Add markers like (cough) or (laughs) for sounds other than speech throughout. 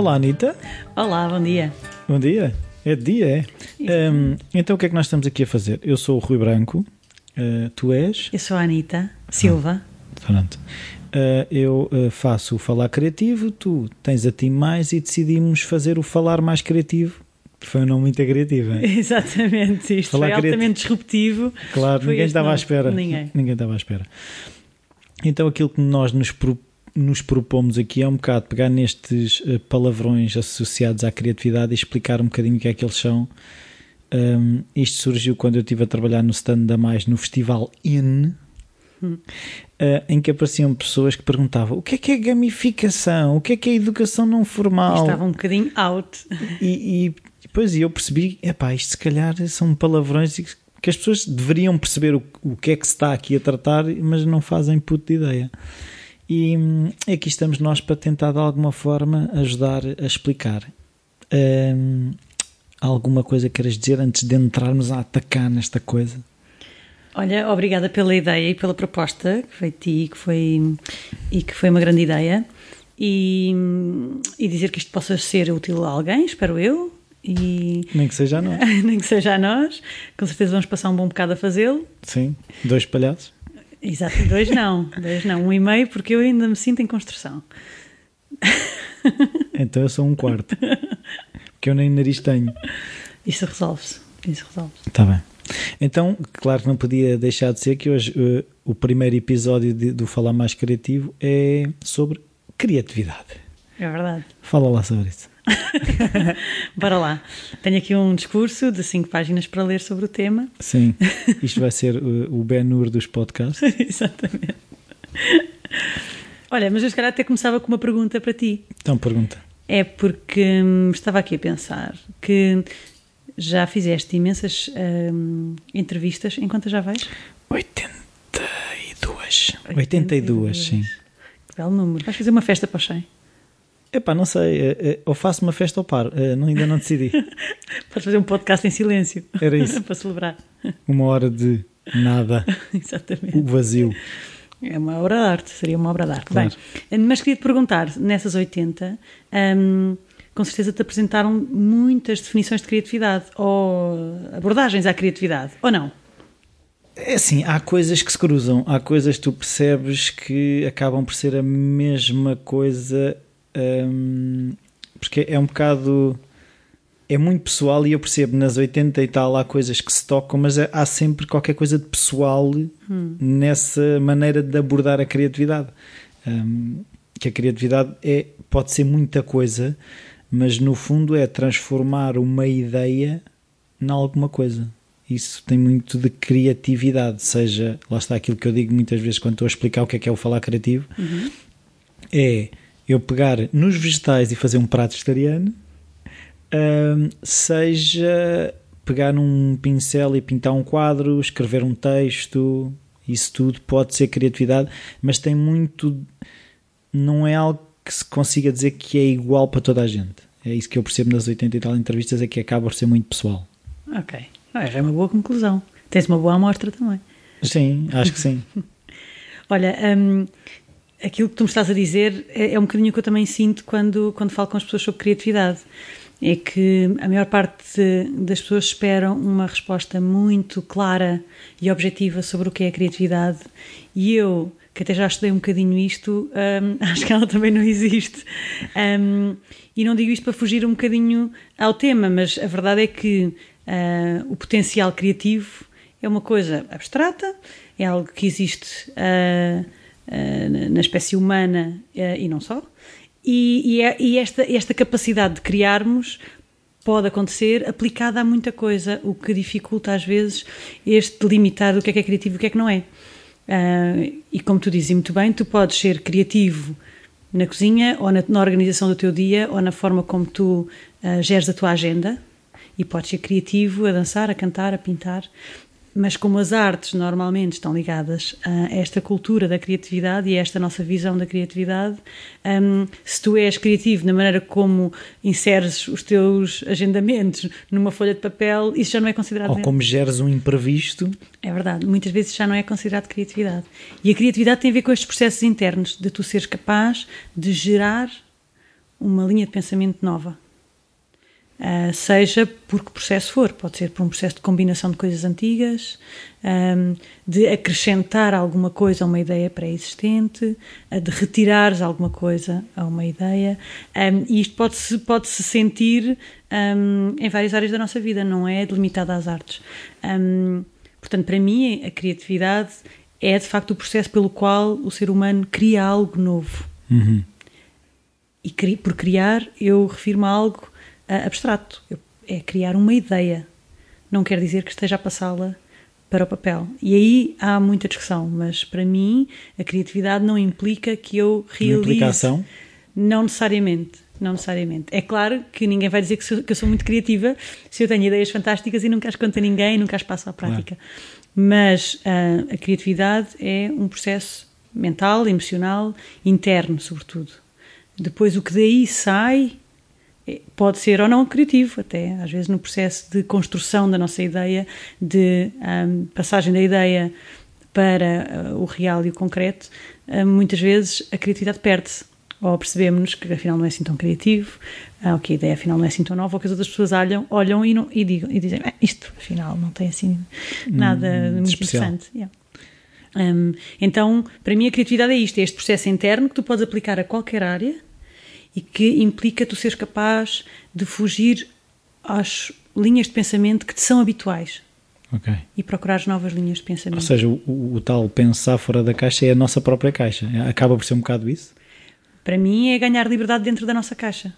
Olá, Anitta. Olá, bom dia. Bom dia. É de dia, é? Um, então, o que é que nós estamos aqui a fazer? Eu sou o Rui Branco, uh, tu és? Eu sou a Anitta Silva. Ah, pronto. Uh, eu uh, faço o falar criativo, tu tens a ti mais e decidimos fazer o falar mais criativo. Foi um nome muito criativo. Hein? (laughs) Exatamente, isto falar foi altamente disruptivo. Claro, ninguém estava à espera. Ninguém. Ninguém estava à espera. Então, aquilo que nós nos propomos nos propomos aqui é um bocado pegar nestes uh, palavrões associados à criatividade e explicar um bocadinho o que é que eles são. Um, isto surgiu quando eu estive a trabalhar no stand da Mais no Festival IN, hum. uh, em que apareciam pessoas que perguntavam o que é que é gamificação, o que é que é educação não formal. Estava um bocadinho out. E, e depois eu percebi, epá, isto se calhar são palavrões que as pessoas deveriam perceber o, o que é que se está aqui a tratar, mas não fazem puto de ideia. E hum, aqui estamos nós para tentar de alguma forma ajudar a explicar. Hum, alguma coisa queres dizer antes de entrarmos a atacar nesta coisa? Olha, obrigada pela ideia e pela proposta que foi ti que foi, e que foi uma grande ideia. E, e dizer que isto possa ser útil a alguém, espero eu. E... Nem que seja a nós. (laughs) Nem que seja a nós. Com certeza vamos passar um bom bocado a fazê-lo. Sim, dois palhaços. Exato, dois não, dois não, um e meio, porque eu ainda me sinto em construção. Então eu sou um quarto, porque eu nem nariz tenho. Isso resolve-se, isso resolve-se. Está bem. Então, claro que não podia deixar de ser que hoje uh, o primeiro episódio de, do Falar Mais Criativo é sobre criatividade. É verdade. Fala lá sobre isso. (laughs) Bora lá. Tenho aqui um discurso de cinco páginas para ler sobre o tema. Sim, (laughs) isto vai ser o, o Ben-Hur dos podcasts. (laughs) Exatamente. Olha, mas eu se calhar até começava com uma pergunta para ti. Então, pergunta. É porque hum, estava aqui a pensar que já fizeste imensas hum, entrevistas. Em quantas já vais? 82. 82, 82 sim. Que belo número. Vais fazer uma festa para o 100? Epá, não sei, eh, eh, ou faço uma festa ou paro, eh, não, ainda não decidi. (laughs) Podes fazer um podcast em silêncio. Era isso. (laughs) para celebrar. Uma hora de nada. (laughs) Exatamente. O vazio. É uma obra de arte, seria uma obra de arte. Claro. Bem, mas queria te perguntar, nessas 80, hum, com certeza te apresentaram muitas definições de criatividade ou abordagens à criatividade, ou não? É assim, há coisas que se cruzam, há coisas que tu percebes que acabam por ser a mesma coisa um, porque é um bocado. É muito pessoal e eu percebo nas 80 e tal há coisas que se tocam, mas há sempre qualquer coisa de pessoal hum. nessa maneira de abordar a criatividade. Um, que a criatividade é, pode ser muita coisa, mas no fundo é transformar uma ideia em alguma coisa. Isso tem muito de criatividade, seja, lá está aquilo que eu digo muitas vezes quando estou a explicar o que é que é o falar criativo, uhum. é eu pegar nos vegetais e fazer um prato vegetariano, um, seja pegar num pincel e pintar um quadro, escrever um texto, isso tudo pode ser criatividade, mas tem muito. Não é algo que se consiga dizer que é igual para toda a gente. É isso que eu percebo nas 80 e tal entrevistas, é que acaba por ser muito pessoal. Ok. Ah, é uma boa conclusão. Tens uma boa amostra também. Sim, acho que sim. (laughs) Olha, um, aquilo que tu me estás a dizer é, é um bocadinho que eu também sinto quando, quando falo com as pessoas sobre criatividade. É que a maior parte das pessoas esperam uma resposta muito clara e objetiva sobre o que é a criatividade, e eu, que até já estudei um bocadinho isto, um, (laughs) acho que ela também não existe. Um, e não digo isto para fugir um bocadinho ao tema, mas a verdade é que uh, o potencial criativo é uma coisa abstrata, é algo que existe. Eh, na espécie humana eh, e não só. E, é, e esta, esta capacidade de criarmos pode acontecer aplicada a muita coisa, o que dificulta às vezes este delimitar o que é que é criativo e o que é que não é. Uh, e como tu dizes muito bem, tu podes ser criativo na cozinha ou na, na organização do teu dia ou na forma como tu uh, geres a tua agenda e podes ser criativo a dançar, a cantar, a pintar mas como as artes normalmente estão ligadas a esta cultura da criatividade e a esta nossa visão da criatividade, um, se tu és criativo na maneira como inseres os teus agendamentos numa folha de papel, isso já não é considerado. Ou como geres um imprevisto. É verdade, muitas vezes já não é considerado criatividade. E a criatividade tem a ver com estes processos internos, de tu seres capaz de gerar uma linha de pensamento nova. Uh, seja por que processo for, pode ser por um processo de combinação de coisas antigas, um, de acrescentar alguma coisa a uma ideia pré-existente, de retirares alguma coisa a uma ideia, um, e isto pode-se pode -se sentir um, em várias áreas da nossa vida, não é delimitado às artes. portanto, para mim, a criatividade é de facto o processo pelo qual o ser humano cria algo novo. Uhum. E por criar, eu refiro-me a algo abstrato. É criar uma ideia. Não quer dizer que esteja a passá-la para o papel. E aí há muita discussão, mas para mim a criatividade não implica que eu realize. Implicação? Não necessariamente. Não necessariamente. É claro que ninguém vai dizer que, sou, que eu sou muito criativa se eu tenho ideias fantásticas e nunca as conto a ninguém, nunca as passo à prática. Claro. Mas uh, a criatividade é um processo mental, emocional, interno, sobretudo. Depois o que daí sai pode ser ou não criativo, até às vezes no processo de construção da nossa ideia, de um, passagem da ideia para uh, o real e o concreto, uh, muitas vezes a criatividade perde-se. Ou percebemos que afinal não é assim tão criativo, uh, que a ideia afinal não é assim tão nova, ou que as outras pessoas olham, olham e, não, e, digam, e dizem: ah, isto afinal não tem assim nada hum, muito especial. interessante. Yeah. Um, então, para mim, a criatividade é isto: é este processo interno que tu podes aplicar a qualquer área e que implica tu seres capaz de fugir às linhas de pensamento que te são habituais. Okay. E procurar novas linhas de pensamento. Ou seja, o, o, o, tal pensar fora da caixa é a nossa própria caixa. Acaba por ser um bocado isso? Para mim é ganhar liberdade dentro da nossa caixa.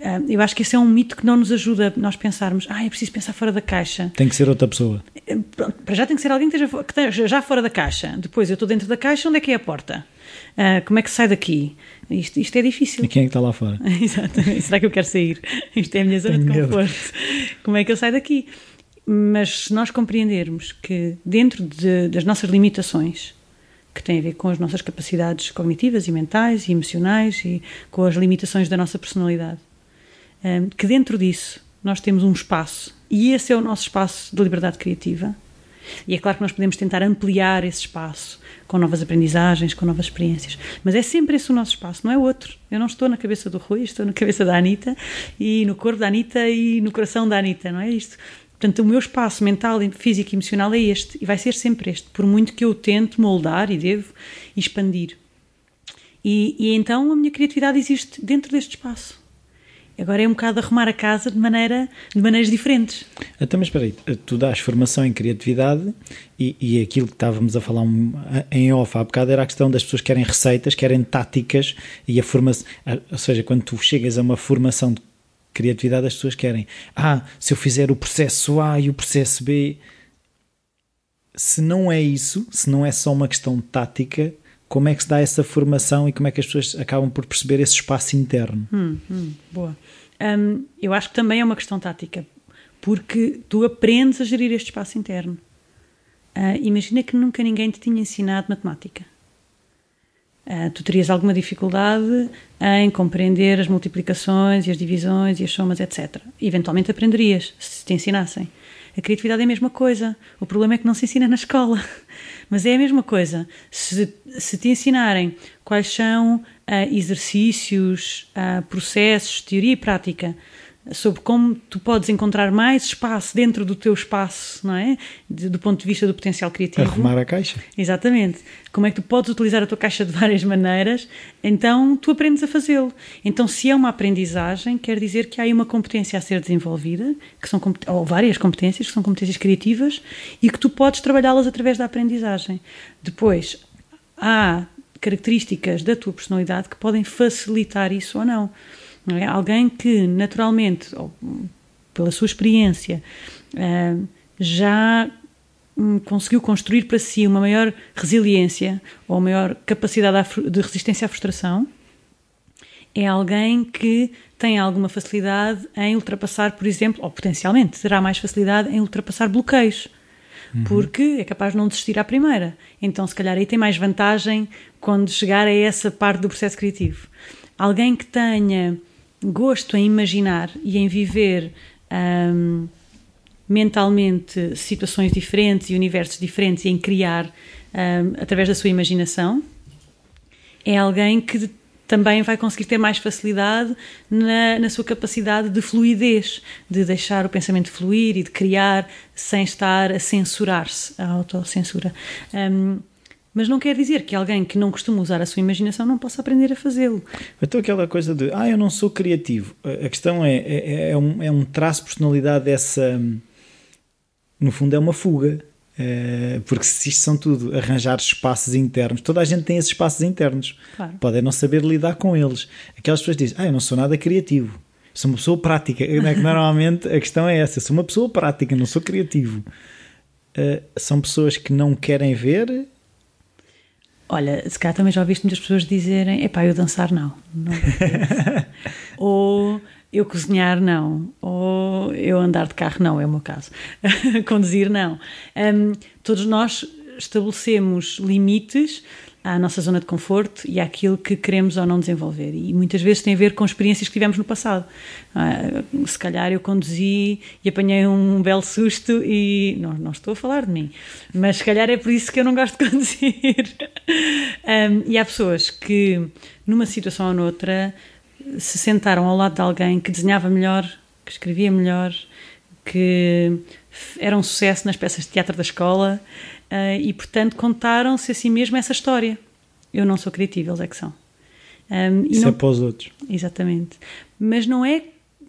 Ah, eu acho que esse é um mito que não nos ajuda nós pensarmos, ah, é preciso pensar fora da caixa. Tem que ser outra pessoa. Para já tem que ser alguém que esteja já fora da caixa. Depois eu estou dentro da caixa, onde é que é a porta? Uh, como é que sai daqui? Isto, isto é difícil. E quem é que está lá fora? (laughs) Exatamente. Será que eu quero sair? Isto é a minha zona Tenho de conforto. Medo. Como é que eu saio daqui? Mas se nós compreendermos que dentro de, das nossas limitações, que têm a ver com as nossas capacidades cognitivas e mentais e emocionais e com as limitações da nossa personalidade, um, que dentro disso nós temos um espaço e esse é o nosso espaço de liberdade criativa. E é claro que nós podemos tentar ampliar esse espaço com novas aprendizagens, com novas experiências. Mas é sempre esse o nosso espaço, não é outro. Eu não estou na cabeça do Rui, estou na cabeça da Anitta e no corpo da Anitta e no coração da Anitta, não é isto? Portanto, o meu espaço mental, físico e emocional é este e vai ser sempre este, por muito que eu tente moldar e devo expandir. E, e então a minha criatividade existe dentro deste espaço. Agora é um bocado arrumar a casa de, maneira, de maneiras diferentes. Então, mas espera aí, tu dás formação em criatividade e, e aquilo que estávamos a falar em off há bocado era a questão das pessoas que querem receitas, querem táticas e a formação, ou seja, quando tu chegas a uma formação de criatividade as pessoas querem, ah, se eu fizer o processo A e o processo B, se não é isso, se não é só uma questão tática, como é que se dá essa formação e como é que as pessoas acabam por perceber esse espaço interno? Hum, hum, boa. Um, eu acho que também é uma questão tática, porque tu aprendes a gerir este espaço interno. Uh, imagina que nunca ninguém te tinha ensinado matemática. Uh, tu terias alguma dificuldade em compreender as multiplicações e as divisões e as somas, etc. Eventualmente aprenderias, se te ensinassem. A criatividade é a mesma coisa. O problema é que não se ensina na escola. (laughs) Mas é a mesma coisa. Se, se te ensinarem quais são uh, exercícios, uh, processos, teoria e prática sobre como tu podes encontrar mais espaço dentro do teu espaço, não é? De, do ponto de vista do potencial criativo. Arrumar a caixa. Exatamente. Como é que tu podes utilizar a tua caixa de várias maneiras, então tu aprendes a fazê-lo. Então, se é uma aprendizagem, quer dizer que há aí uma competência a ser desenvolvida, que são ou várias competências, que são competências criativas, e que tu podes trabalhá-las através da aprendizagem. Depois, há características da tua personalidade que podem facilitar isso ou não. É? Alguém que naturalmente, ou pela sua experiência, eh, já hum, conseguiu construir para si uma maior resiliência ou maior capacidade de resistência à frustração, é alguém que tem alguma facilidade em ultrapassar, por exemplo, ou potencialmente terá mais facilidade em ultrapassar bloqueios, uhum. porque é capaz de não desistir à primeira. Então, se calhar, aí tem mais vantagem quando chegar a essa parte do processo criativo. Alguém que tenha gosto em imaginar e em viver um, mentalmente situações diferentes e universos diferentes e em criar um, através da sua imaginação, é alguém que também vai conseguir ter mais facilidade na, na sua capacidade de fluidez, de deixar o pensamento fluir e de criar sem estar a censurar-se, a autocensura. Um, mas não quer dizer que alguém que não costuma usar a sua imaginação não possa aprender a fazê-lo. Então aquela coisa de, ah, eu não sou criativo. A questão é, é, é, um, é um traço de personalidade dessa... No fundo é uma fuga. É, porque se isto são tudo arranjar espaços internos, toda a gente tem esses espaços internos. Claro. Pode não saber lidar com eles. Aquelas pessoas dizem, ah, eu não sou nada criativo. Sou uma pessoa prática. É normalmente a questão é essa. Sou uma pessoa prática, não sou criativo. Uh, são pessoas que não querem ver Olha, se calhar também já ouviste muitas pessoas dizerem: epá, eu dançar não. não (laughs) Ou eu cozinhar não. Ou eu andar de carro não, é o meu caso. (laughs) Conduzir não. Um, todos nós estabelecemos limites à nossa zona de conforto e àquilo que queremos ou não desenvolver. E muitas vezes tem a ver com experiências que tivemos no passado. Ah, se calhar eu conduzi e apanhei um belo susto e. Não, não estou a falar de mim, mas se calhar é por isso que eu não gosto de (laughs) conduzir. um, e há pessoas que, numa situação ou noutra, se sentaram ao lado de alguém que desenhava melhor, que escrevia melhor, que era um sucesso nas peças de teatro da escola Uh, e, portanto, contaram-se a si mesmo essa história. Eu não sou criativa, eles é que são. Um, Isso não... é para os outros. Exatamente. Mas não é,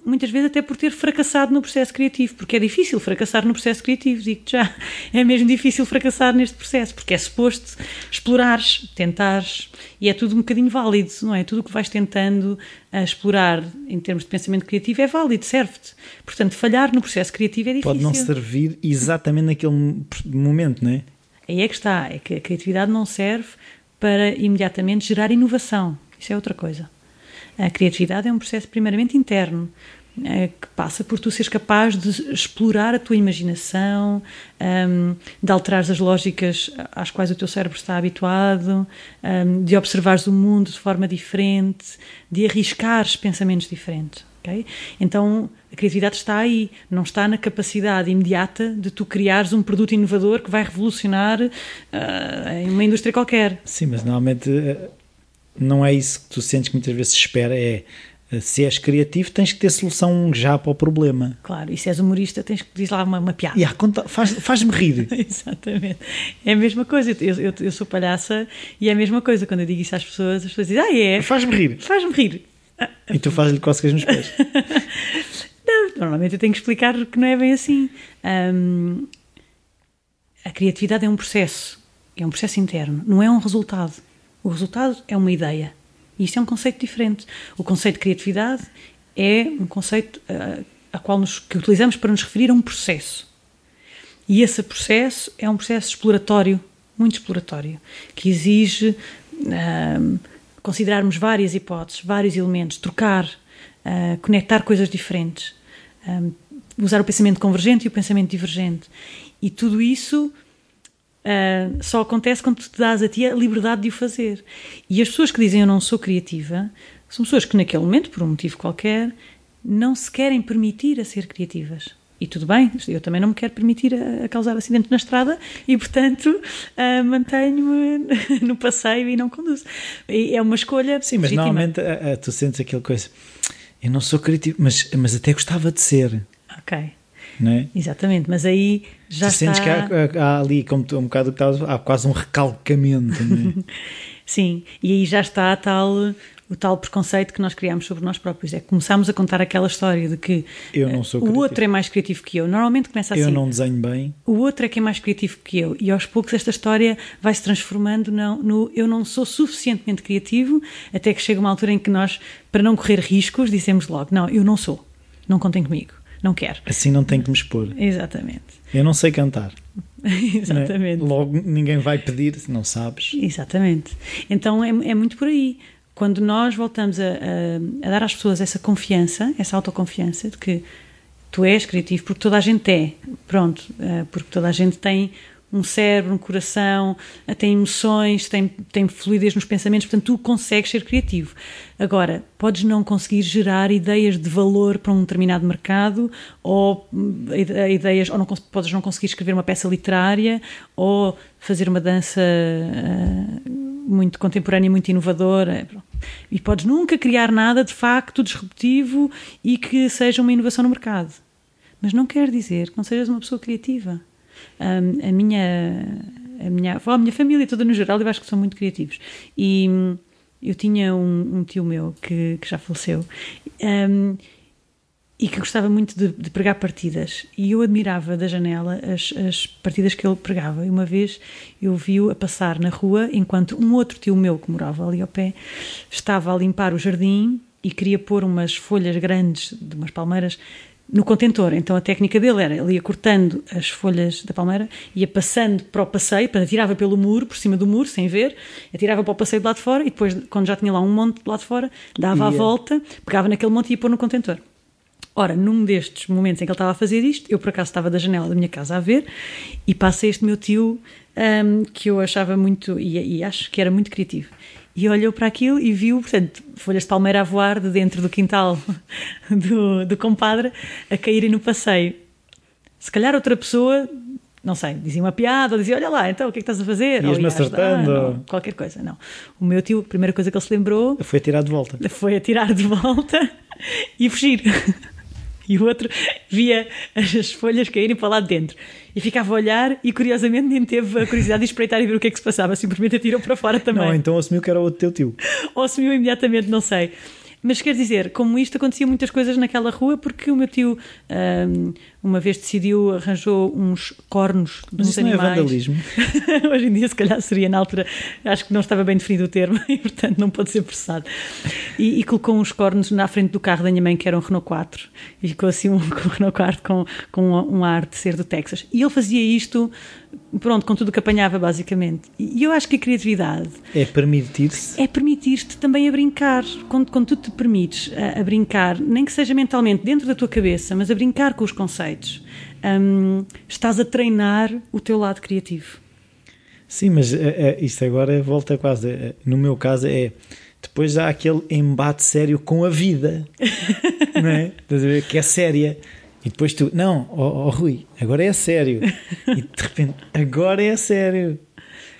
muitas vezes, até por ter fracassado no processo criativo, porque é difícil fracassar no processo criativo, digo-te já. É mesmo difícil fracassar neste processo, porque é suposto explorares, tentares, e é tudo um bocadinho válido, não é? Tudo o que vais tentando a explorar em termos de pensamento criativo é válido, serve-te. Portanto, falhar no processo criativo é difícil. Pode não servir exatamente naquele momento, não é? Aí é que está, é que a criatividade não serve para imediatamente gerar inovação. Isso é outra coisa. A criatividade é um processo primeiramente interno, é, que passa por tu seres capaz de explorar a tua imaginação, um, de alterar as lógicas às quais o teu cérebro está habituado, um, de observares o mundo de forma diferente, de arriscares pensamentos diferentes. Okay? Então a criatividade está aí, não está na capacidade imediata de tu criares um produto inovador que vai revolucionar uh, uma indústria qualquer. Sim, mas normalmente uh, não é isso que tu sentes que muitas vezes se espera, é uh, se és criativo tens que ter solução já para o problema. Claro, e se és humorista tens que dizer lá uma, uma piada. Yeah, faz, faz-me rir. (laughs) Exatamente. É a mesma coisa, eu, eu, eu, sou palhaça e é a mesma coisa, quando eu digo isso às pessoas, as pessoas dizem, ah é? Faz-me rir. Faz-me rir. E tu fazes-lhe cócegas nos pés. (laughs) não, normalmente eu tenho que explicar que não é bem assim. A criatividade é um processo, é um processo interno, não é um resultado. O resultado é uma ideia. E isto é um conceito diferente. O conceito de criatividade é um conceito uh, a qual nos, que utilizamos para nos referir a um processo. E esse processo é um processo exploratório, muito exploratório, que exige uh, considerarmos várias hipóteses, vários elementos, trocar, uh, conectar coisas diferentes, ah, usar o pensamento convergente e o pensamento divergente. E tudo isso uh, só acontece quando tu te dás a ti a liberdade de o fazer. E as pessoas que dizem eu não sou criativa são pessoas que, naquele momento, por um motivo qualquer, não se querem permitir a ser criativas. E tudo bem, eu também não me quero permitir a, a causar acidente na estrada e, portanto, uh, mantenho-me (laughs) no passeio e não conduzo. E é uma escolha. Sim, mas legítima. normalmente tu sentes aquela coisa. Eu não sou criativo, mas, mas até gostava de ser. Ok. Não é? Exatamente, mas aí já tu está... sentes que há, há, ali, como tu, um bocado há quase um recalcamento. É? (laughs) Sim, e aí já está a tal o tal preconceito que nós criamos sobre nós próprios. É que começamos a contar aquela história de que eu não sou o outro é mais criativo que eu. Normalmente começa assim. Eu não desenho bem. O outro é que é mais criativo que eu. E aos poucos esta história vai se transformando no, no eu não sou suficientemente criativo, até que chega uma altura em que nós, para não correr riscos, dizemos logo: não, eu não sou. Não contem comigo. Não quero. Assim não tenho que me expor. Exatamente. Eu não sei cantar. (laughs) Exatamente. É? Logo ninguém vai pedir se não sabes. Exatamente. Então é, é muito por aí quando nós voltamos a, a, a, dar às pessoas essa confiança, essa autoconfiança de que tu és criativo, porque toda a gente é, pronto, eh, porque toda a gente tem um cérebro, um coração, eh, tem emoções, tem, tem fluidez nos pensamentos, portanto tu consegues ser criativo. Agora, podes não conseguir gerar ideias de valor para um determinado mercado, ou eh, ideias, ou não, podes não conseguir escrever uma peça literária, ou fazer uma dança uh, muito contemporânea, muito inovadora. E podes nunca criar nada de facto disruptivo e que seja uma inovação no mercado. Mas não quer dizer que não sejas uma pessoa criativa. Um, a minha a minha avó, a minha família toda no geral, eu acho que são muito criativos. E hum, eu tinha um, um tio meu que, que já faleceu um, e que gostava muito de, de, pregar partidas. E eu admirava da janela as, as partidas que ele pregava. E uma vez eu vi-o a passar na rua enquanto um outro tio meu que morava ali ao pé estava a limpar o jardim e queria pôr umas folhas grandes de umas palmeiras no contentor. Então a técnica dele era, ele ia cortando as folhas da palmeira, ia passando para o passeio, para atirava pelo muro, por cima do muro, sem ver, atirava para o passeio de lá de fora e depois, quando já tinha lá um monte de lá de fora, dava ia. a volta, pegava naquele monte e ia pôr no contentor. Ora, num destes momentos em que ele estava a fazer isto, eu por acaso estava da janela da minha casa a ver e passa este meu tio um, que eu achava muito, e, e acho que era muito criativo e olhou para aquilo e viu, portanto, folhas de palmeira a voar de dentro do quintal (laughs) do, do compadre a caírem no passeio. Se calhar outra pessoa, não sei, dizia uma piada ou dizia: Olha lá, então o que é que estás a fazer? Ias-me acertando. Não, qualquer coisa, não. O meu tio, a primeira coisa que ele se lembrou. Foi atirar de volta. (laughs) Foi atirar de volta (laughs) e fugir. E o outro via as folhas caírem para lá de dentro e ficava a olhar e curiosamente nem teve a curiosidade de espreitar e ver o que é que se passava, simplesmente atirou para fora também. Não, então assumiu que era o teu tio. Ou assumiu imediatamente, não sei. Mas quer dizer, como isto acontecia muitas coisas naquela rua, porque o meu tio um, uma vez decidiu, arranjou uns cornos Mas isso animais. Não é vandalismo. (laughs) Hoje em dia, se calhar seria na altura, acho que não estava bem definido o termo (laughs) e, portanto, não pode ser processado. E, e, colocou uns cornos na frente do carro da minha mãe, que era um Renault 4, e ficou assim um, (laughs) um Renault 4 com, com um ar de ser do Texas. E ele fazia isto, pronto, com tudo o que apanhava, basicamente. E eu acho que a criatividade. É permitir-se. É permitir-te também a brincar. Quando, quando tu te permites a, a brincar, nem que seja mentalmente dentro da tua cabeça, mas a brincar com os conceitos um, estás a treinar o teu lado criativo. Sim, mas é, é, isto agora volta quase. É, no meu caso, é. Depois há aquele embate sério com a vida, (laughs) não é? Que é séria. E depois tu, não, oh, oh Rui, agora é sério. E de repente, agora é sério.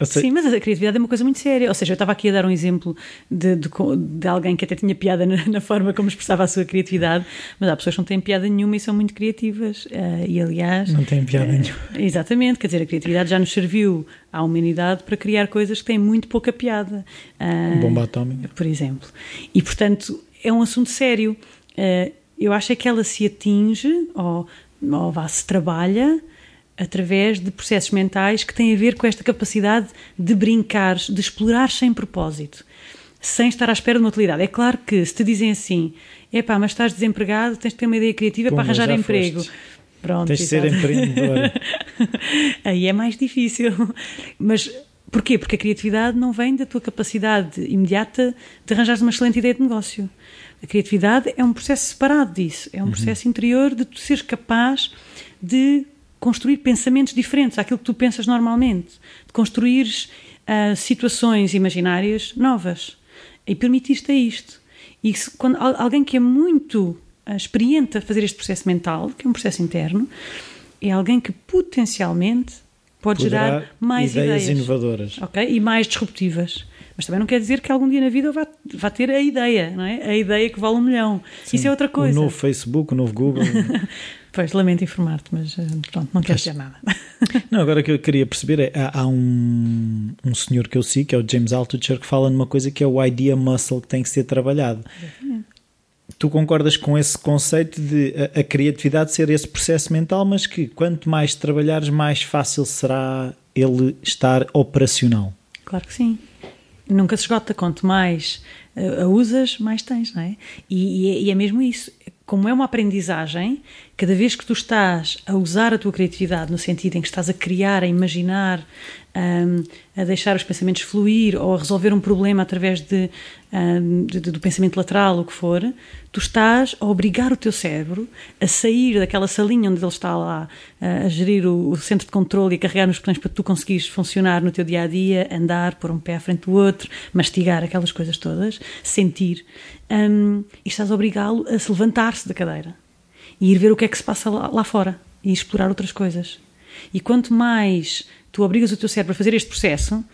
Sim, mas a criatividade é uma coisa muito séria. Ou seja, eu estava aqui a dar um exemplo de, de, de alguém que até tinha piada na, na, forma como expressava a sua criatividade, mas há pessoas que não têm piada nenhuma e são muito criativas. Uh, e aliás. Não têm piada uh, nenhuma. Exatamente, quer dizer, a criatividade já nos serviu à humanidade para criar coisas que têm muito pouca piada. Uh, Bomba atómica. Por exemplo. E portanto, é um assunto sério. eu acho é que ela se atinge, ou, ou vá, se trabalha através de processos mentais que têm a ver com esta capacidade de brincar, de explorar sem propósito, sem estar à espera de uma utilidade. É claro que se te dizem assim, epá, mas estás desempregado, tens de ter uma ideia criativa para arranjar emprego. Foste. Pronto, tens de ser empreendedor. (laughs) Aí é mais difícil. Mas porquê? Porque a criatividade não vem da tua capacidade imediata de arranjar uma excelente ideia de negócio. A criatividade é um processo separado disso, é um uhum. processo interior de tu seres capaz de construir pensamentos diferentes àquilo que tu pensas normalmente, de construir uh, situações imaginárias novas. E permitiste a isto. E se, quando alguém que é muito uh, experiente a fazer este processo mental, que é um processo interno, é alguém que potencialmente pode Poderá gerar mais ideias, ideias inovadoras okay? e mais disruptivas. Mas também não quer dizer que algum dia na vida vá, vá ter a ideia, não é? A ideia que vale um milhão. Sim, Isso é outra coisa. O novo Facebook, o novo Google. (laughs) Pois, lamento informar-te, mas eh, pronto, não quero dizer nada. (laughs) Não, agora o que eu queria perceber é, há, há um, um senhor que eu sigo, que é o James Altucher, que fala numa coisa que é o idea muscle que tem que ser trabalhado. Exatamente. Tu concordas com esse conceito de a, a, criatividade ser esse processo mental, mas que quanto mais trabalhares, mais fácil será ele estar operacional? Claro que sim. Nunca se esgota, quanto mais uh, a usas, mais tens, não é? E, e, é, e é mesmo isso como é uma aprendizagem, cada vez que tu estás a usar a tua criatividade no sentido em que estás a criar, a imaginar, um, a deixar os pensamentos fluir ou a resolver um problema através de, um, de, de, do pensamento lateral, o que for, tu estás a obrigar o teu cérebro a sair daquela salinha onde ele está lá a gerir o, o centro de controle e a carregar nos botões para tu conseguires funcionar no teu dia a dia, andar, pôr um pé à frente do outro, mastigar aquelas coisas todas, sentir, um, e estás a obrigá-lo a se levantar-se da cadeira e ir ver o que é que se passa lá, lá fora e explorar outras coisas. E quanto mais tu obrigas o teu cérebro a fazer este processo,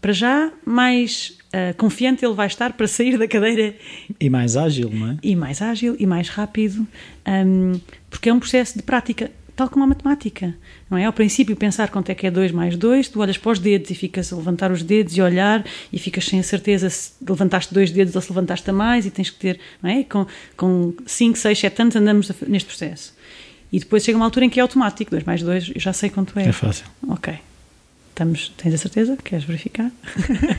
para já, mais uh, confiante ele vai estar para sair da cadeira. E mais ágil, não é? E mais ágil e mais rápido, um, porque é um processo de prática, tal como a matemática. Não é? Ao princípio, pensar quanto é que é 2 mais 2, tu olhas para os dedos e ficas a levantar os dedos e olhar e ficas sem a certeza se levantaste dois dedos ou se levantaste a mais e tens que ter, não é? Com 5, 6, 7 anos andamos neste processo. E depois chega uma altura em que é automático, 2 mais 2, eu já sei quanto é. É fácil. Ok. Estamos, tens a certeza? Queres verificar?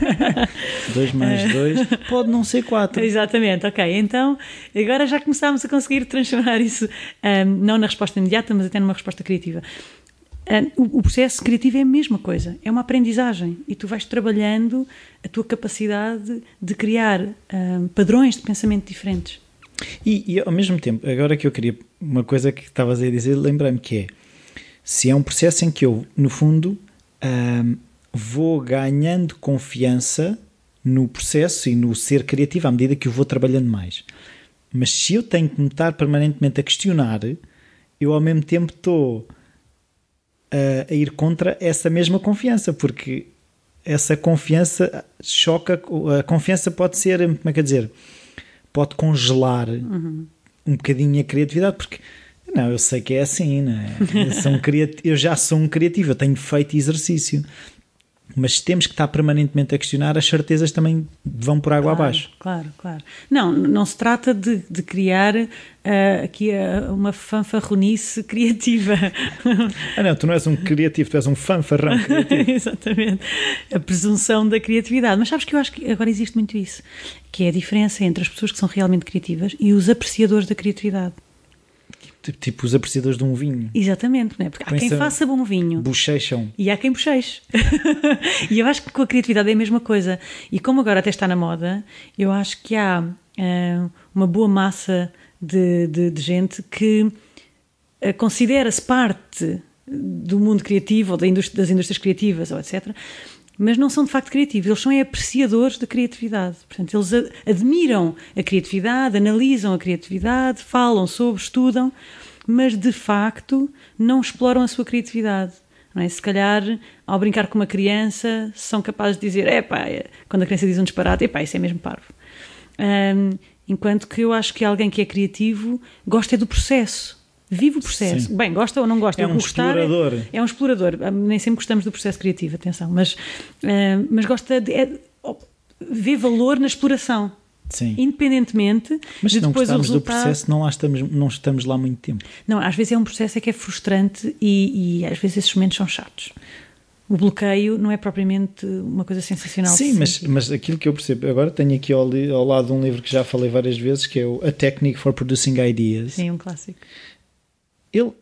(laughs) 2 mais 2 pode não ser 4. Exatamente, ok. Então, agora já começámos a conseguir transformar isso, um, não na resposta imediata, mas até numa resposta criativa. Um, o, o, processo criativo é a mesma coisa, é uma aprendizagem e tu vais trabalhando a tua capacidade de criar um, padrões de pensamento diferentes. E, e, ao mesmo tempo, agora que eu queria uma coisa que estavas a dizer, lembrei-me que é se é um processo em que eu, no fundo, um, vou ganhando confiança no processo e no ser criativo à medida que eu vou trabalhando mais. Mas se eu tenho que me estar permanentemente a questionar, eu ao mesmo tempo estou a, a ir contra essa mesma confiança, porque essa confiança choca. A confiança pode ser, como é que é dizer, pode congelar uhum. um bocadinho a criatividade, porque não, eu sei que é assim, não é? Eu, um eu já sou um criativo, eu tenho feito exercício. Mas temos que estar permanentemente a questionar, as certezas também vão por água claro, abaixo. Claro, claro. Não, não se trata de, de criar uh, aqui uh, uma fanfarronice criativa. ah, não, tu não és um criativo, tu és um fanfarrão criativo. (laughs) Exatamente. A presunção da criatividade. Mas sabes que eu acho que agora existe muito isso, que é a diferença entre as pessoas que são realmente criativas e os apreciadores da criatividade. Tipo os apreciadores de um vinho. Exatamente, não é? porque há quem faça bom vinho. Bochecham. E há quem bocheche. (laughs) e eu acho que com a criatividade é a mesma coisa. E como agora até está na moda, eu acho que há uh, uma boa massa de, de, de gente que uh, considera-se parte do mundo criativo ou da indústria, das indústrias criativas, ou etc mas não são de facto criativos, eles são é apreciadores da criatividade. Portanto, eles admiram a criatividade, analisam a criatividade, falam sobre, estudam, mas de facto não exploram a sua criatividade. Não é? Se calhar, ao brincar com uma criança, são capazes de dizer: é pá, quando a criança diz um disparate, é pá, isso é mesmo parvo. Um, enquanto que eu acho que alguém que é criativo gosta é do processo vive o processo. Sim. Bem, gosta ou não gosta. É um gostar, explorador. É, é, um explorador. Ah, nem sempre gostamos do processo criativo, atenção, mas, uh, mas gosta de. É, vê valor na exploração. Sim. Independentemente mas de se não depois gostamos o resultado... do processo, não, lá estamos, não estamos lá muito tempo. Não, às vezes é um processo é que é frustrante e, e às vezes esses momentos são chatos. O bloqueio não é propriamente uma coisa sensacional. Sim, mas, mas aquilo que eu percebo, agora tenho aqui ao, ao lado um livro que já falei várias vezes, que é o A Technique for Producing Ideas. Sim, um clássico. Ele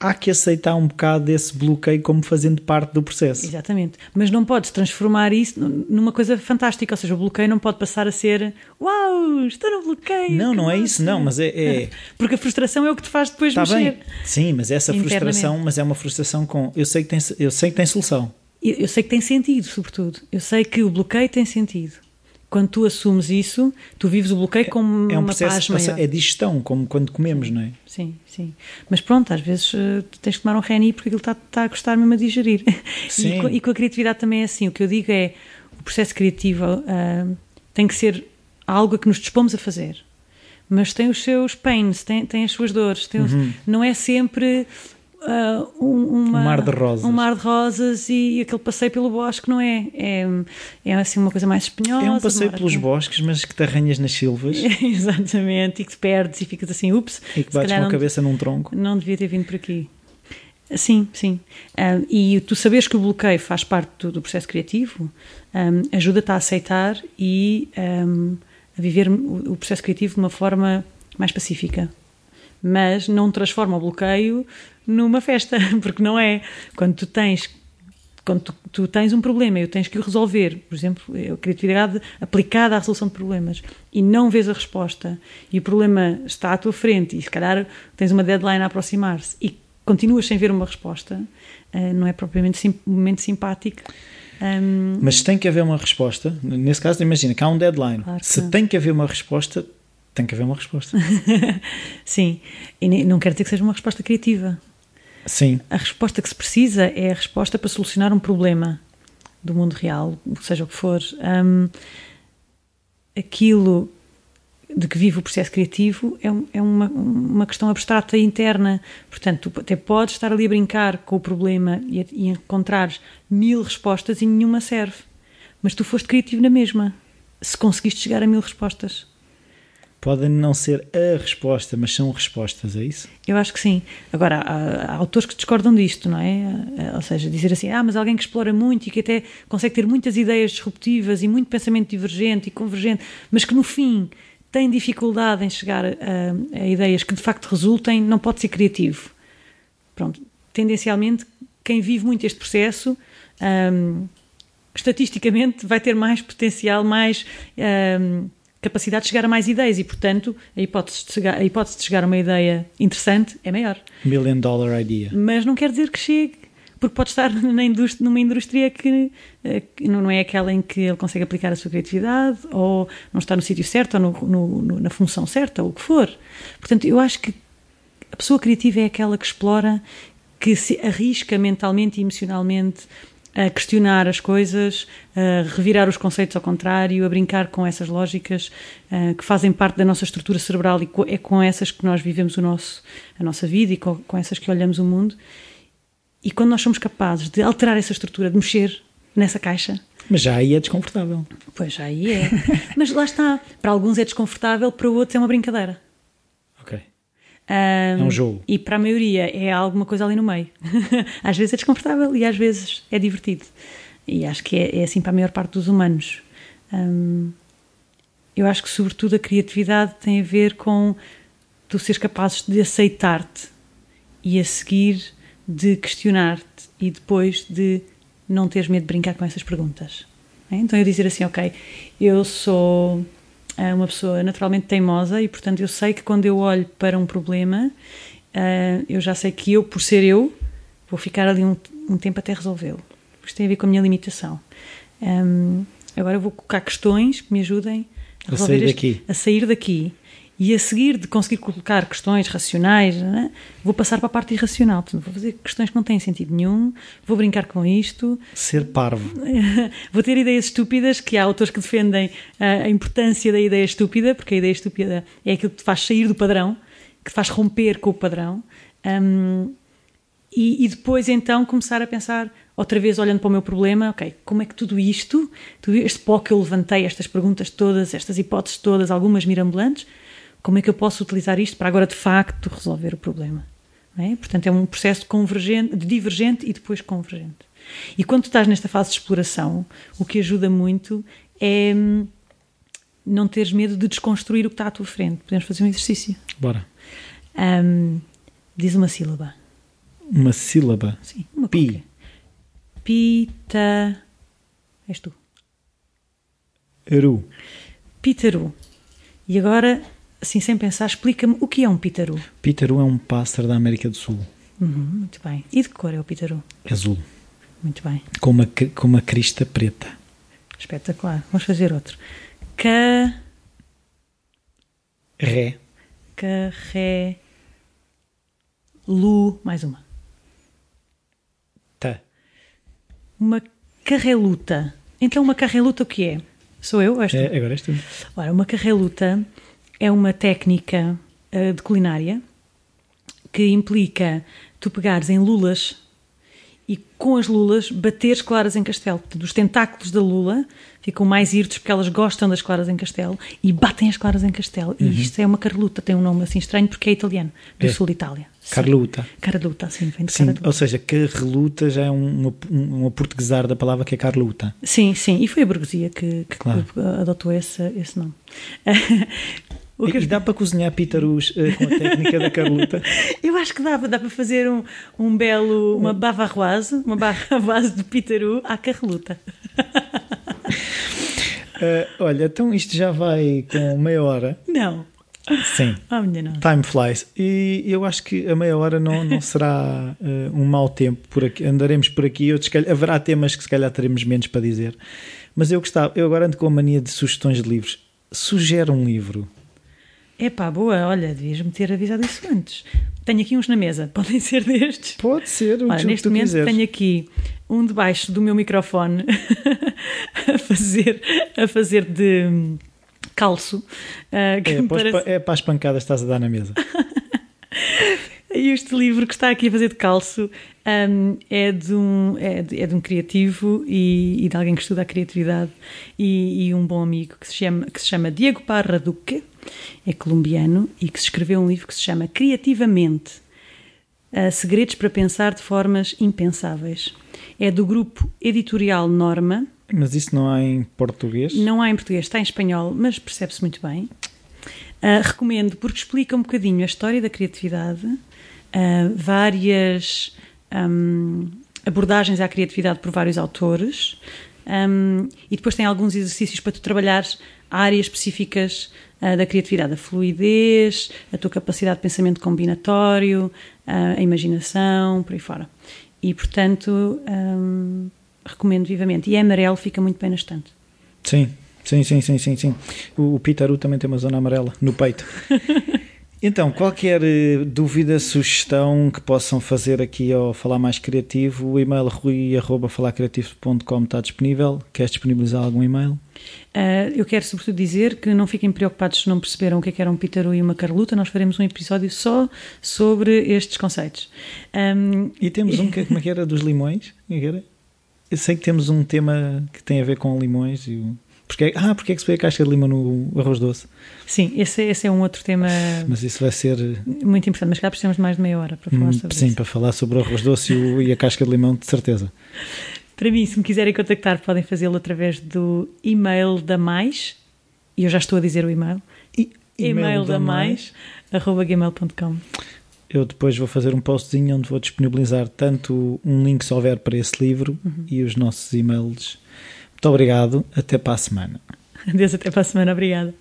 há que aceitar um bocado desse bloqueio como fazendo parte do processo. Exatamente. Mas não podes transformar isso numa coisa fantástica. Ou seja, o bloqueio não pode passar a ser Uau, estou no bloqueio. Não, não é isso, não, mas é, é, (laughs) Porque a frustração é o que te faz depois Está mexer. Bem. Sim, mas essa frustração, mas é uma frustração com. Eu sei que tem, eu sei que tem solução. Eu, eu sei que tem sentido, sobretudo. Eu sei que o bloqueio tem sentido quando tu assumes isso, tu vives o bloqueio como é um uma processo, paz maior. É digestão, como quando comemos, não é? Sim, sim. Mas pronto, às vezes uh, tens que tomar um reni porque aquilo está, está a custar mesmo a digerir. (laughs) Sim. E, com, e, com, a criatividade também é assim. O que eu digo é, o processo criativo uh, tem que ser algo a que nos dispomos a fazer. Mas tem os seus pains, tem, tem as suas dores. Tem, uhum. Não é sempre Uh, um, uma, um, mar de rosas. Um mar de rosas e aquele passeio pelo bosque, não é? É, é assim uma coisa mais espinhosa. É um passeio pelos bosques, mas que te arranhas nas silvas. (laughs) Exatamente, e que te perdes e ficas assim, ups. E que bates com a cabeça num tronco. Não devia ter vindo por aqui. Sim, sim. Um, e tu saberes que o bloqueio faz parte do, do processo criativo um, ajuda-te a aceitar e a viver o, o processo criativo de uma forma mais pacífica mas não transforma o bloqueio numa festa, (laughs) porque não é. Quando tu tens quando tu, tu, tens um problema e tens que o resolver, por exemplo, a criatividade aplicada à resolução de problemas e não vês a resposta e o problema está à tua frente e se calhar tens uma deadline a aproximar-se e continuas sem ver uma resposta, eh, não é propriamente sim, um momento simpático. Mas tem que haver uma resposta. Nesse caso, imagina que há um deadline. Claro se tem que haver uma resposta, tem que haver uma resposta. (laughs) Sim, e não quer dizer que seja uma resposta criativa. Sim. A resposta que se precisa é a resposta para solucionar um problema. do mundo real, seja o que for, um, aquilo de que vive o processo criativo é, é uma, uma questão abstrata e interna. Portanto, tu até podes estar ali a brincar com o problema e, e encontrar mil respostas e nenhuma serve. Mas tu foste criativo na mesma, se conseguiste chegar a mil respostas. Podem não ser a resposta, mas são respostas, é isso? Eu acho que sim. Agora, há, há, autores que discordam disto, não é? Ou seja, dizer assim, ah, mas alguém que explora muito e que até consegue ter muitas ideias disruptivas e muito pensamento divergente e convergente, mas que no fim tem dificuldade em chegar a, a ideias que de facto resultem, não pode ser criativo. Pronto, tendencialmente, quem vive muito este processo. Um, estatisticamente vai ter mais potencial, mais um, capacidade de chegar a mais ideias e, portanto, a hipótese, de chegar, a hipótese de chegar a uma ideia interessante é maior. Million dollar idea. Mas não quer dizer que chegue, porque pode estar (laughs) na indústria, numa indústria que, eh, que, não é aquela em que ele consegue aplicar a sua criatividade, ou não está no sítio certo, ou no, no, no, na função certa, ou o que for. Portanto, eu acho que a pessoa criativa é aquela que explora, que se arrisca mentalmente e emocionalmente a questionar as coisas, a revirar os conceitos ao contrário, a brincar com essas lógicas uh, que fazem parte da nossa estrutura cerebral e é com essas que nós vivemos o nosso, a nossa vida e com, com essas que olhamos o mundo. E quando nós somos capazes de alterar essa estrutura, de mexer nessa caixa. Mas já aí é desconfortável. Pois já aí é. (laughs) Mas lá está. Para alguns é desconfortável, para outros é uma brincadeira. Um, é um jogo. E para a maioria é alguma coisa ali no meio. (laughs) às vezes é desconfortável e às vezes é divertido. E acho que é, é assim para a maior parte dos humanos. Um, eu acho que, sobretudo, a criatividade tem a ver com tu seres capazes de aceitar-te e a seguir de questionar-te e depois de não teres medo de brincar com essas perguntas. É? Então eu dizer assim, ok, eu sou uma pessoa naturalmente teimosa e, portanto, eu sei que quando eu olho para um problema, uh, eu já sei que eu, por ser eu, vou ficar ali um, um tempo até resolvê-lo. Isto tem a ver com a minha limitação. Agora eu vou colocar questões que me ajudem a, a sair este, daqui. A sair daqui e a seguir de conseguir colocar questões racionais, né, vou passar para a parte irracional. Portanto, vou fazer questões que não têm sentido nenhum, vou brincar com isto. Ser parvo. (laughs) vou ter ideias estúpidas, que há autores que defendem a, importância da ideia estúpida, porque a ideia estúpida é aquilo que te faz sair do padrão, que te faz romper com o padrão. Um, e, e, depois então começar a pensar outra vez olhando para o meu problema, ok, como é que tudo isto, tudo este pó que eu levantei, estas perguntas todas, estas hipóteses todas, algumas mirambulantes, como é que eu posso utilizar isto para agora de facto resolver o problema? É? Portanto, é um processo convergente, de divergente e depois convergente. E quando tu estás nesta fase de exploração, o que ajuda muito é hum, não teres medo de desconstruir o que está à tua frente. Podemos fazer um exercício. Bora. Um, diz uma sílaba. Uma sílaba? Sim, uma Pi. Qualquer. Pita. És tu. Eru. Pitaru. E agora, assim sem pensar, explica-me o que é um pitaru. Pitaru é um pássaro da América do Sul. Uhum, muito bem. E de que cor é o pitaru? Azul. Muito bem. Com uma, com uma crista preta. Espetacular. Vamos fazer outro. Ca... Ré. Carré. Lu. Mais uma. Tá. Uma carreluta. Então, uma carreluta o que é? Sou eu? És é, agora és tu. Ora, uma carreluta é uma técnica uh, de culinária que implica tu pegares em lulas e com as lulas bateres claras em castelo. Portanto, os tentáculos da lula ficam mais irtos porque elas gostam das claras em castelo e batem as claras em castelo. Uhum. E isto é uma carluta, tem um nome assim estranho porque é italiano, do é. sul de Itália. Carluta. Carluta, sim, vem de sim, Ou seja, carluta já é um, um, um portuguesar da palavra que é Carluta. Sim, sim, e foi a burguesia que, que claro. adotou esse, esse nome. (laughs) E, e dá para cozinhar pítaros uh, com a técnica da Carluta? (laughs) Eu acho que dá, dá para fazer um, um belo, uma bavarroise, uma bavarroise (laughs) de pítaru à Carluta. Uh, (laughs) olha, então isto já vai com meia hora. Não. Sim. Oh. Time flies. E eu acho que a meia hora não, não será uh, um mau tempo por aqui. Andaremos por aqui. Outros, haverá temas que se calhar teremos menos para dizer. Mas eu gostava, eu agora ando com a mania de sugestões de livros. Sugere um livro. É pá, boa, olha, devias-me ter avisado isso antes. Tenho aqui uns na mesa, (laughs) podem ser destes? Pode ser, o olha, que neste tu momento quiseres. tenho aqui um debaixo do meu microfone (laughs) a fazer, a fazer de calço. Uh, é, parece... é para as pancadas que estás a dar na mesa. (laughs) E este livro que está aqui a fazer de calço um, é, de um, é, de, é de um criativo e, e, de alguém que estuda a criatividade e, e, um bom amigo que se, chama, que se chama Diego Parra Duque, é colombiano e que se escreveu um livro que se chama Criativamente Segredos para Pensar de Formas Impensáveis. É do grupo editorial Norma. Mas isso não há em português? Não há em português, está em espanhol, mas percebe-se muito bem. Uh, recomendo porque explica um bocadinho a história da criatividade uh, várias um, abordagens à criatividade por vários autores um, e depois tem alguns exercícios para tu trabalhares áreas específicas uh, da criatividade, a fluidez, a tua capacidade de pensamento combinatório, uh, a imaginação, por aí fora. E, portanto, um, recomendo vivamente. E é amarelo, fica muito bem na estante. Sim, sim, sim, sim, sim, sim. O, o Pitaru também tem uma zona amarela no peito. (laughs) Então, qualquer eh, dúvida, sugestão que possam fazer aqui ao Falar Mais Criativo, o e-mail rui.falarcreativo.com está disponível. Queres disponibilizar algum e-mail? Uh, eu quero sobretudo dizer que não fiquem preocupados se não perceberam o que, é que era um pitaru e uma carluta, nós faremos um episódio só sobre estes conceitos. Um, e temos um, que, como é que era, dos limões? É eu sei que temos um tema que tem a ver com limões e o porque, ah, porque é que se põe a casca de lima no arroz doce? Sim, esse, esse é um outro tema. Mas isso vai ser. Muito importante, mas cá precisamos de mais de meia hora para falar hum, sobre sim, isso. Sim, para falar sobre o arroz doce e, o, e a casca de limão, de certeza. (laughs) Para mim, se me quiserem contactar, podem fazê-lo através do e-mail da Mais, e eu já estou a dizer o e-mail, e, e-mail da mais, arroba gmail.com. Eu depois vou fazer um postzinho onde vou disponibilizar tanto um link se houver para esse livro uhum. e os nossos e-mails muito obrigado. Até para a semana. Adeus, até para a semana. Obrigada.